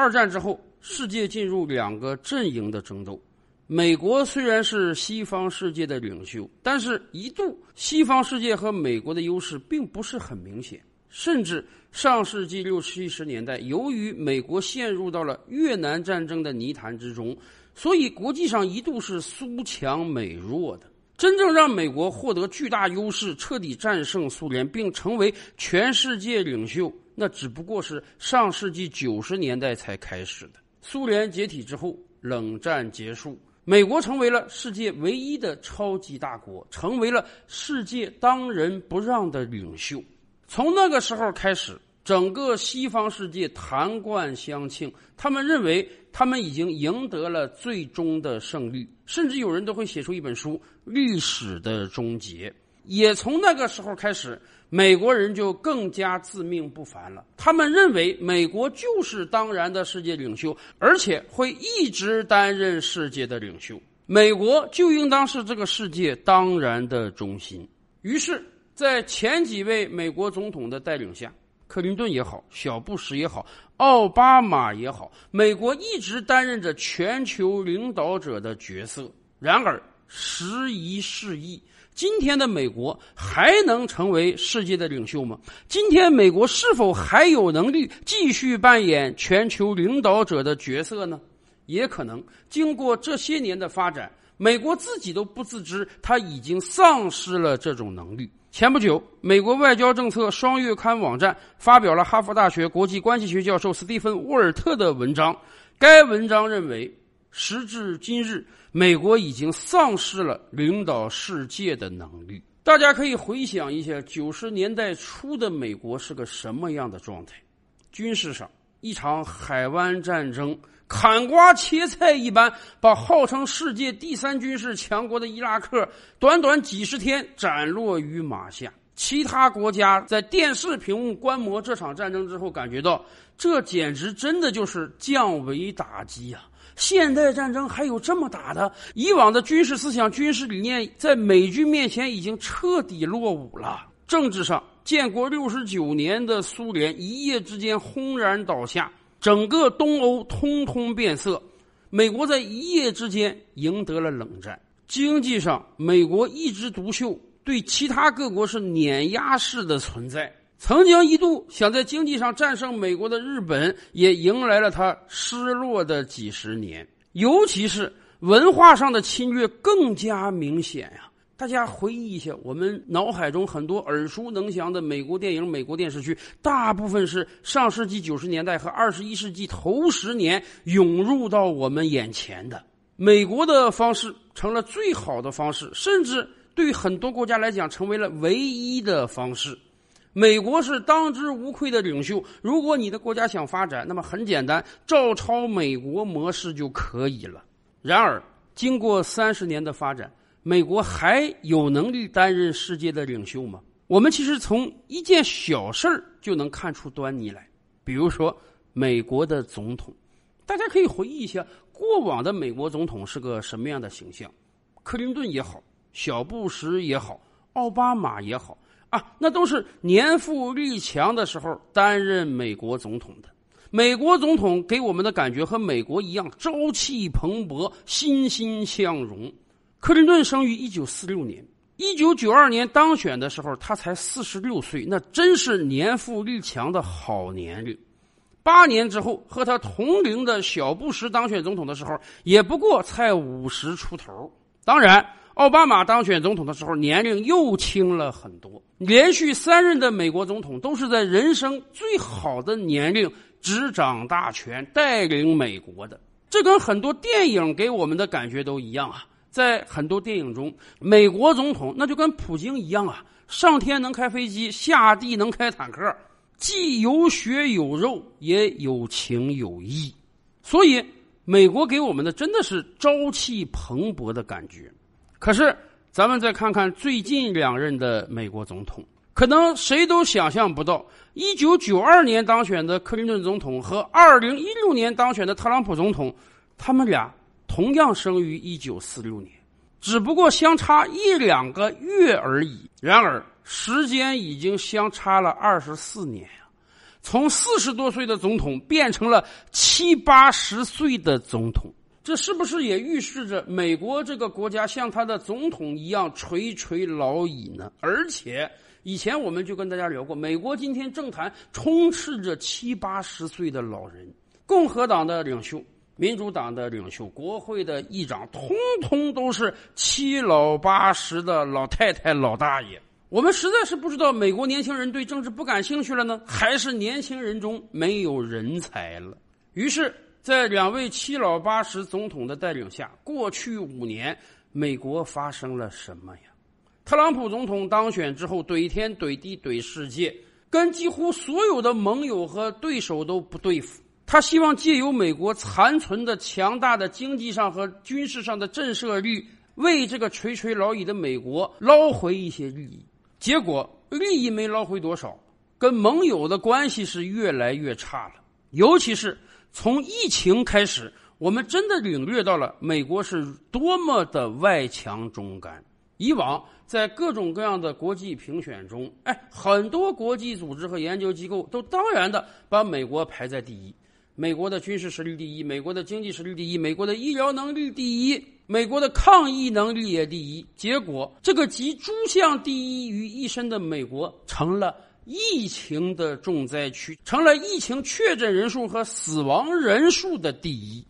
二战之后，世界进入两个阵营的争斗。美国虽然是西方世界的领袖，但是一度西方世界和美国的优势并不是很明显。甚至上世纪六七十年代，由于美国陷入到了越南战争的泥潭之中，所以国际上一度是苏强美弱的。真正让美国获得巨大优势、彻底战胜苏联，并成为全世界领袖，那只不过是上世纪九十年代才开始的。苏联解体之后，冷战结束。美国成为了世界唯一的超级大国，成为了世界当仁不让的领袖。从那个时候开始，整个西方世界谈冠相庆，他们认为他们已经赢得了最终的胜利，甚至有人都会写出一本书《历史的终结》。也从那个时候开始。美国人就更加自命不凡了。他们认为美国就是当然的世界领袖，而且会一直担任世界的领袖。美国就应当是这个世界当然的中心。于是，在前几位美国总统的带领下，克林顿也好，小布什也好，奥巴马也好，美国一直担任着全球领导者的角色。然而，时移世易。今天的美国还能成为世界的领袖吗？今天美国是否还有能力继续扮演全球领导者的角色呢？也可能经过这些年的发展，美国自己都不自知，他已经丧失了这种能力。前不久，美国外交政策双月刊网站发表了哈佛大学国际关系学教授斯蒂芬·沃尔特的文章，该文章认为。时至今日，美国已经丧失了领导世界的能力。大家可以回想一下，九十年代初的美国是个什么样的状态？军事上，一场海湾战争砍瓜切菜一般，把号称世界第三军事强国的伊拉克，短短几十天斩落于马下。其他国家在电视屏幕观摩这场战争之后，感觉到这简直真的就是降维打击啊！现代战争还有这么打的？以往的军事思想、军事理念在美军面前已经彻底落伍了。政治上，建国六十九年的苏联一夜之间轰然倒下，整个东欧通通变色。美国在一夜之间赢得了冷战。经济上，美国一枝独秀，对其他各国是碾压式的存在。曾经一度想在经济上战胜美国的日本，也迎来了他失落的几十年。尤其是文化上的侵略更加明显呀！大家回忆一下，我们脑海中很多耳熟能详的美国电影、美国电视剧，大部分是上世纪九十年代和二十一世纪头十年涌入到我们眼前的。美国的方式成了最好的方式，甚至对很多国家来讲，成为了唯一的方式。美国是当之无愧的领袖。如果你的国家想发展，那么很简单，照抄美国模式就可以了。然而，经过三十年的发展，美国还有能力担任世界的领袖吗？我们其实从一件小事儿就能看出端倪来。比如说，美国的总统，大家可以回忆一下过往的美国总统是个什么样的形象？克林顿也好，小布什也好，奥巴马也好。啊，那都是年富力强的时候担任美国总统的。美国总统给我们的感觉和美国一样，朝气蓬勃、欣欣向荣。克林顿生于一九四六年，一九九二年当选的时候，他才四十六岁，那真是年富力强的好年龄。八年之后，和他同龄的小布什当选总统的时候，也不过才五十出头。当然。奥巴马当选总统的时候，年龄又轻了很多。连续三任的美国总统都是在人生最好的年龄执掌大权，带领美国的。这跟很多电影给我们的感觉都一样啊。在很多电影中，美国总统那就跟普京一样啊，上天能开飞机，下地能开坦克，既有血有肉，也有情有义。所以，美国给我们的真的是朝气蓬勃的感觉。可是，咱们再看看最近两任的美国总统，可能谁都想象不到，一九九二年当选的克林顿总统和二零一六年当选的特朗普总统，他们俩同样生于一九四六年，只不过相差一两个月而已。然而，时间已经相差了二十四年呀！从四十多岁的总统变成了七八十岁的总统。这是不是也预示着美国这个国家像他的总统一样垂垂老矣呢？而且以前我们就跟大家聊过，美国今天政坛充斥着七八十岁的老人，共和党的领袖、民主党的领袖、国会的议长，通通都是七老八十的老太太、老大爷。我们实在是不知道，美国年轻人对政治不感兴趣了呢，还是年轻人中没有人才了？于是。在两位七老八十总统的带领下，过去五年，美国发生了什么呀？特朗普总统当选之后，怼天怼地怼世界，跟几乎所有的盟友和对手都不对付。他希望借由美国残存的强大的经济上和军事上的震慑力，为这个垂垂老矣的美国捞回一些利益。结果利益没捞回多少，跟盟友的关系是越来越差了，尤其是。从疫情开始，我们真的领略到了美国是多么的外强中干。以往在各种各样的国际评选中，哎，很多国际组织和研究机构都当然的把美国排在第一。美国的军事实力第一，美国的经济实力第一，美国的医疗能力第一，美国的抗疫能力也第一。结果，这个集诸项第一于一身的美国成了。疫情的重灾区成了疫情确诊人数和死亡人数的第一。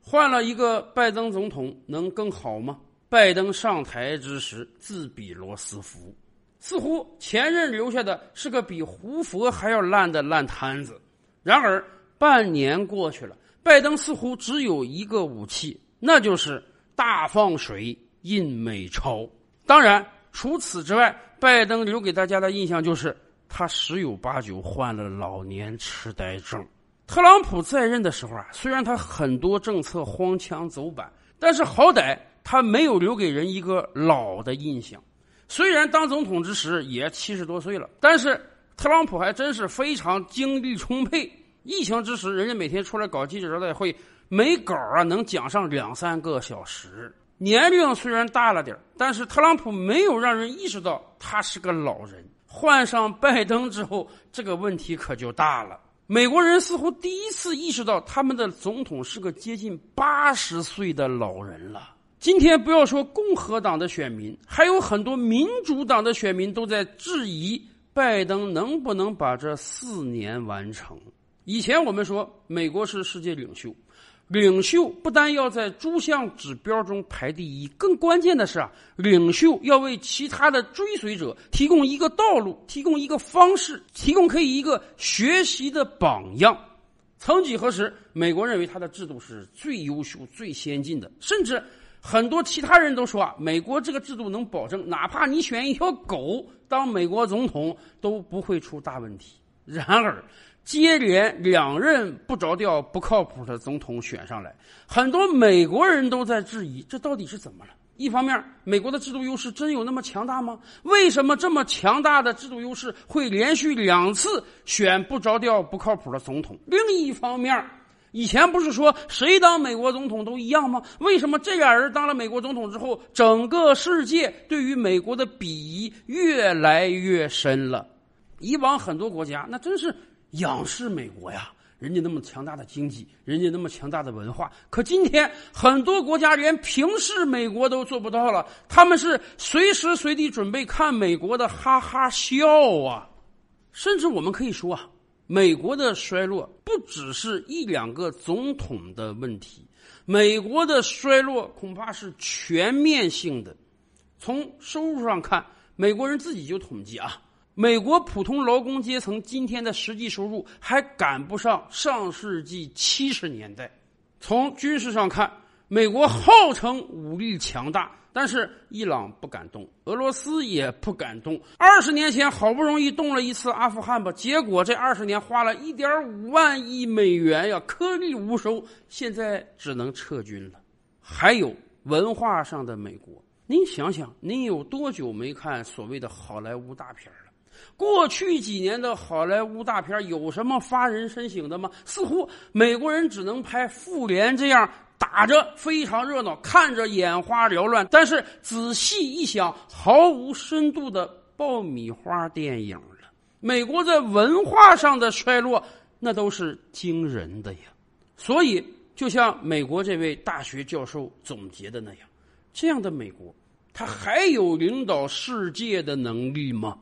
换了一个拜登总统，能更好吗？拜登上台之时自比罗斯福，似乎前任留下的是个比胡佛还要烂的烂摊子。然而半年过去了，拜登似乎只有一个武器，那就是大放水印美钞。当然，除此之外，拜登留给大家的印象就是。他十有八九患了老年痴呆症。特朗普在任的时候啊，虽然他很多政策荒腔走板，但是好歹他没有留给人一个老的印象。虽然当总统之时也七十多岁了，但是特朗普还真是非常精力充沛。疫情之时，人家每天出来搞记者招待会，没稿啊能讲上两三个小时。年龄虽然大了点但是特朗普没有让人意识到他是个老人。换上拜登之后，这个问题可就大了。美国人似乎第一次意识到，他们的总统是个接近八十岁的老人了。今天不要说共和党的选民，还有很多民主党的选民都在质疑拜登能不能把这四年完成。以前我们说，美国是世界领袖。领袖不单要在诸项指标中排第一，更关键的是啊，领袖要为其他的追随者提供一个道路，提供一个方式，提供可以一个学习的榜样。曾几何时，美国认为他的制度是最优秀、最先进的，甚至很多其他人都说啊，美国这个制度能保证，哪怕你选一条狗当美国总统都不会出大问题。然而。接连两任不着调、不靠谱的总统选上来，很多美国人都在质疑：这到底是怎么了？一方面，美国的制度优势真有那么强大吗？为什么这么强大的制度优势会连续两次选不着调、不靠谱的总统？另一方面，以前不是说谁当美国总统都一样吗？为什么这俩人当了美国总统之后，整个世界对于美国的鄙夷越来越深了？以往很多国家那真是。仰视美国呀，人家那么强大的经济，人家那么强大的文化，可今天很多国家连平视美国都做不到了，他们是随时随地准备看美国的哈哈笑啊！甚至我们可以说啊，美国的衰落不只是一两个总统的问题，美国的衰落恐怕是全面性的。从收入上看，美国人自己就统计啊。美国普通劳工阶层今天的实际收入还赶不上上世纪七十年代。从军事上看，美国号称武力强大，但是伊朗不敢动，俄罗斯也不敢动。二十年前好不容易动了一次阿富汗吧，结果这二十年花了一点五万亿美元呀，颗粒无收，现在只能撤军了。还有文化上的美国，您想想，您有多久没看所谓的好莱坞大片了？过去几年的好莱坞大片有什么发人深省的吗？似乎美国人只能拍《复联》这样打着非常热闹、看着眼花缭乱，但是仔细一想毫无深度的爆米花电影了。美国在文化上的衰落，那都是惊人的呀。所以，就像美国这位大学教授总结的那样，这样的美国，他还有领导世界的能力吗？